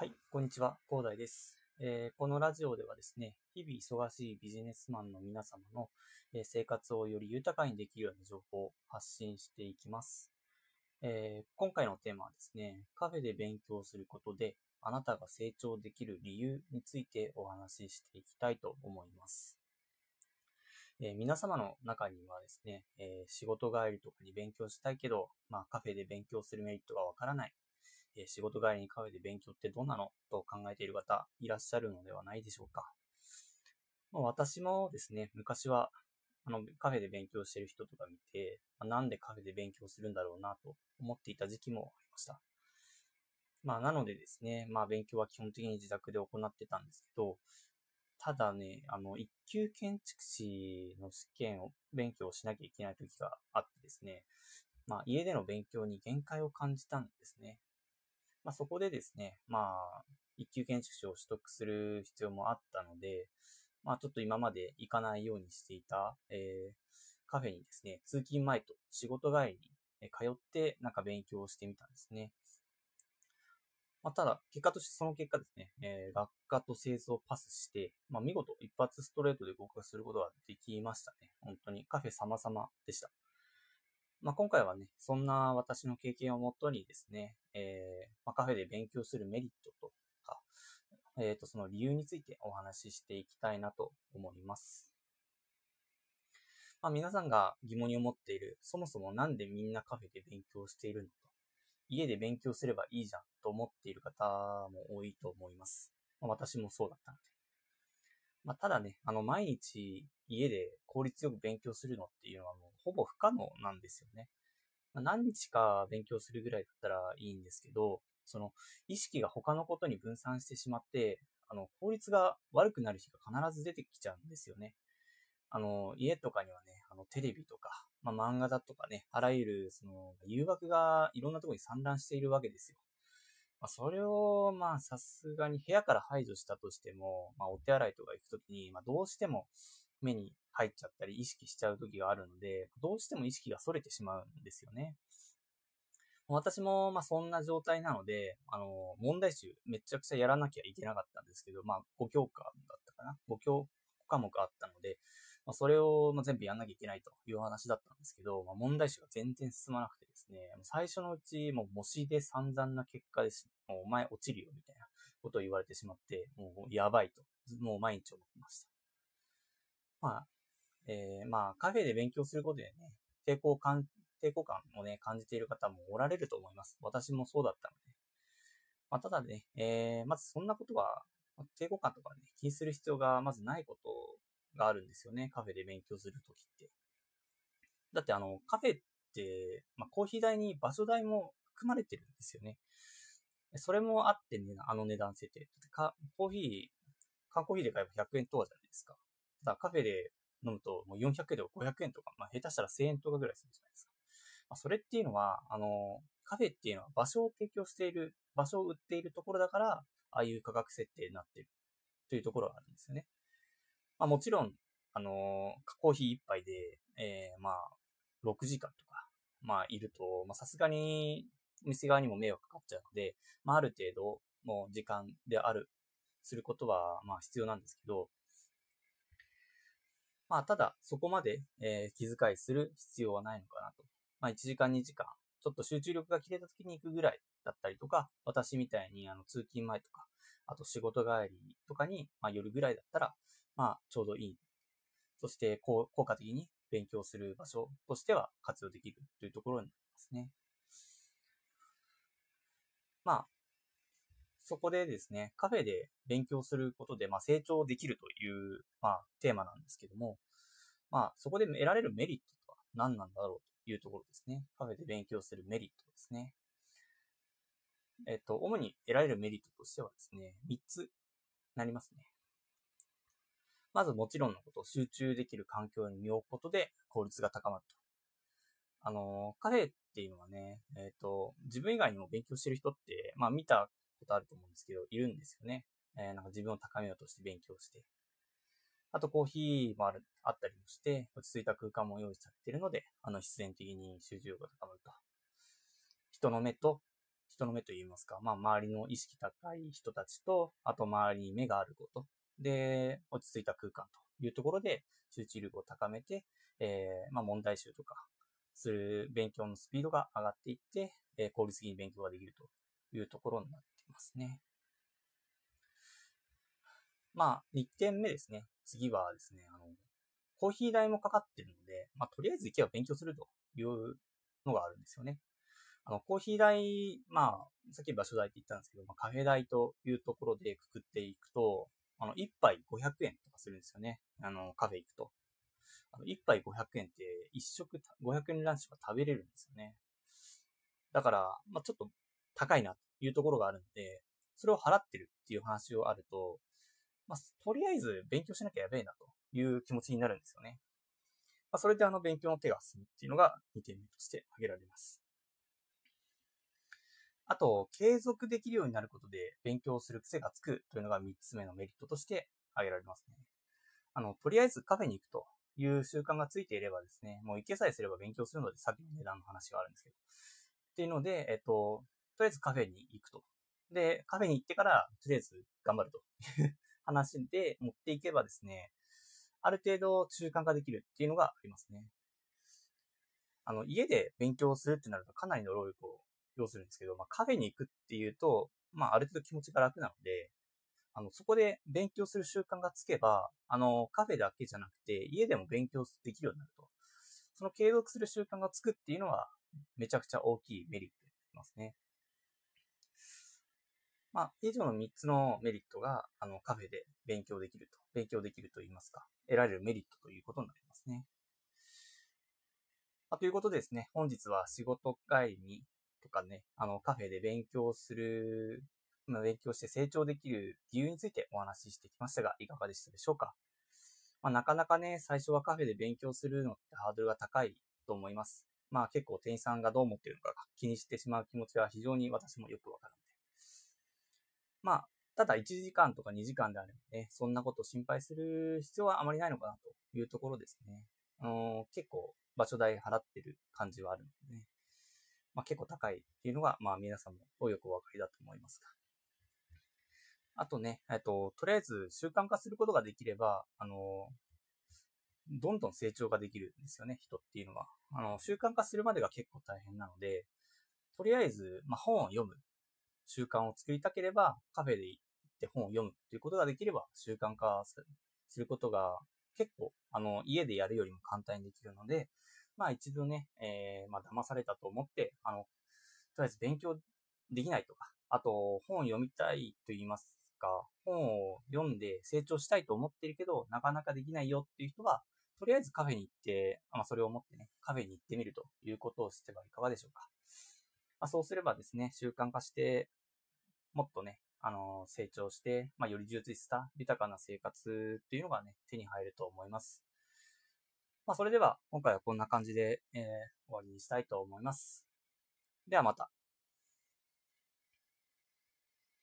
はい、こんにちは、広大です。えーこのラジオではですね、日々忙しいビジネスマンの皆様の、えー生活をより豊かにできるような情報を発信していきます。えー今回のテーマはですね、カフェで勉強することで、あなたが成長できる理由についてお話ししていきたいと思います。えー皆様の中にはですね、えー仕事帰りとかに勉強したいけど、まあカフェで勉強するメリットがわからない。え仕事帰りにカフェで勉強ってどうなのと考えている方いらっしゃるのではないでしょうか。まあ私もですね、昔はあのカフェで勉強してる人とか見て、まあなんでカフェで勉強するんだろうなと思っていた時期もありました。まあなのでですね、まあ勉強は基本的に自宅で行ってたんですけど、ただね、あの、一級建築士の試験を勉強しなきゃいけない時があってですね、まあ家での勉強に限界を感じたんですね。まあ、そこでですね、まあ、一級建築士を取得する必要もあったので、まあ、ちょっと今まで行かないようにしていた、えーカフェにですね、通勤前と仕事帰りに通って、なんか勉強をしてみたんですね。まあ、ただ、結果としてその結果ですね、えー学科と製造をパスして、まあ、見事一発ストレートで合格することができましたね。本当にカフェ様々でした。まあ、今回はね、そんな私の経験をもとにですね、えーまあ、カフェで勉強するメリットとか、えっ、と、その理由についてお話ししていきたいなと思います。まあ、皆さんが疑問に思っている、そもそもなんでみんなカフェで勉強しているのと、家で勉強すればいいじゃんと思っている方も多いと思います。まあ、私もそうだったので。まあ、ただね、あの、毎日家で効率よく勉強するのっていうのはもうほぼ不可能なんですよね。まあ、何日か勉強するぐらいだったらいいんですけど、その意識が他のことに分散してしまって、あの、効率が悪くなる日が必ず出てきちゃうんですよね。あの、家とかにはね、あの、テレビとか、まあ、漫画だとかね、あらゆる、その、誘惑がいろんなところに散乱しているわけですよ。まあ、それを、まあ、さすがに部屋から排除したとしても、まあ、お手洗いとか行くときに、まあ、どうしても目に入っちゃったり意識しちゃう時があるので、どうしても意識が逸れてしまうんですよね。私も、まあ、そんな状態なので、あの、問題集めちゃくちゃやらなきゃいけなかったんですけど、まあ、5教科だったかな ?5 教科目あったので、まあ、それをま全部やんなきゃいけないという話だったんですけど、まあ、問題集が全然進まなくてですね、最初のうち、もう模試で散々な結果です。もうお前落ちるよ、みたいなことを言われてしまって、もうやばいと、もう毎日思ってました。まあ、えーまあ、カフェで勉強することでね、抵抗感、抵抗感をね、感じている方もおられると思います。私もそうだったので。まあ、ただね、えーまずそんなことは、抵抗感とかね、気にする必要がまずないことがあるんですよね。カフェで勉強するときって。だってあの、カフェって、まあ、コーヒー代に場所代も含まれてるんですよね。それもあってね、あの値段設定。か、コーヒー、缶コーヒーで買えば100円とかじゃないですか。ただカフェで飲むともう400円とか500円とか、まあ下手したら1000円とかぐらいするじゃないですか。まあ、それっていうのは、あの、カフェっていうのは場所を提供している、場所を売っているところだから、ああいう価格設定になっているというところがあるんですよね。まあもちろん、あの、コーヒー一杯で、えー、まあ、6時間とか、まあ、いると、まあ、さすがに、お店側にも迷惑かかっちゃうので、まあ、ある程度、もう時間である、することは、まあ、必要なんですけど、まあ、ただ、そこまで、えー気遣いする必要はないのかなと。まあ、1時間、2時間、ちょっと集中力が切れた時に行くぐらいだったりとか、私みたいに、あの、通勤前とか、あと仕事帰りとかに、まあ、夜ぐらいだったら、まあ、ちょうどいい。そして、こう、効果的に勉強する場所としては活用できるというところになりますね。まあ、そこでですね、カフェで勉強することで、まあ、成長できるという、まあ、テーマなんですけども、まあ、そこで得られるメリットとは何なんだろうというところですね。カフェで勉強するメリットですね。えっと、主に得られるメリットとしてはですね、3つなりますね。まずもちろんのこと、集中できる環境に身を置くことで効率が高まると。あの、カフェっていうのはね、えっ、と、自分以外にも勉強してる人って、まあ見たことあると思うんですけど、いるんですよね。えーなんか自分を高めようとして勉強して。あとコーヒーもある、あったりもして、落ち着いた空間も用意されているので、あの、必然的に集中力が高まると。人の目と、人の目といいますか、まあ、周りの意識高い人たちと、あと周りに目があること、で、落ち着いた空間というところで集中力を高めて、えー、まあ、問題集とかする勉強のスピードが上がっていって、えー、効率的に勉強ができるというところになっていますね。まあ、1点目ですね。次はですね、あの、コーヒー代もかかってるので、まあ、とりあえず行けば勉強するというのがあるんですよね。あの、コーヒー代、まあ、さっき場所代って言ったんですけど、まあ、カフェ代というところでくくっていくと、あの、1杯500円とかするんですよね。あの、カフェ行くと。あの、1杯500円って、1食500円ランチが食べれるんですよね。だから、まあ、ちょっと高いなというところがあるので、それを払ってるっていう話をあると、まあ、とりあえず勉強しなきゃやべえなという気持ちになるんですよね。まあ、それであの勉強の手が進むっていうのが2点目として挙げられます。あと、継続できるようになることで勉強する癖がつくというのが3つ目のメリットとして挙げられますね。あの、とりあえずカフェに行くという習慣がついていればですね、もう行けさえすれば勉強するのでさっきの値段の話があるんですけど。っていうので、えっと、とりあえずカフェに行くと。で、カフェに行ってから、とりあえず頑張ると話で持っていけばですね、ある程度中間化できるっていうのがありますね。あの、家で勉強するってなるとかなりの労力を要するんですけど、まあ、カフェに行くっていうと、まあ、ある程度気持ちが楽なので、あの、そこで勉強する習慣がつけば、あの、カフェだけじゃなくて、家でも勉強できるようになると。その継続する習慣がつくっていうのは、めちゃくちゃ大きいメリットになりますね。まあ、以上の3つのメリットが、あの、カフェで勉強できると、勉強できると言いますか、得られるメリットということになりますね。まあ、ということでですね、本日は仕事帰りにとかね、あの、カフェで勉強する、まあ、勉強して成長できる理由についてお話ししてきましたが、いかがでしたでしょうか？まあ、なかなかね、最初はカフェで勉強するのってハードルが高いと思います。まあ結構店員さんがどう思ってるのか気にしてしまう気持ちは非常に私もよくわかるまあ、ただ1時間とか2時間であればね、そんなこと心配する必要はあまりないのかなというところですね。あのー、結構場所代払ってる感じはあるのでね。まあ結構高いっていうのが、まあ皆さんもよくお分かりだと思いますが。あとね、えっと、とりあえず習慣化することができれば、あのー、どんどん成長ができるんですよね、人っていうのは。あの、習慣化するまでが結構大変なので、とりあえず、まあ、本を読む習慣を作りたければ、カフェで行って本を読むっていうことができれば、習慣化することが結構、あの、家でやるよりも簡単にできるので、まあ一度ね、えー、まあ騙されたと思って、あの、とりあえず勉強できないとか、あと本を読みたいと言いますか、本を読んで成長したいと思ってるけど、なかなかできないよっていう人は、とりあえずカフェに行って、まあそれを思ってね、カフェに行ってみるということをしてはいかがでしょうか。まあ、そうすればですね、習慣化して、もっとね、あの、成長して、まあ、より充実した豊かな生活っていうのがね、手に入ると思います。まあ、それでは、今回はこんな感じで、えー、終わりにしたいと思います。ではまた。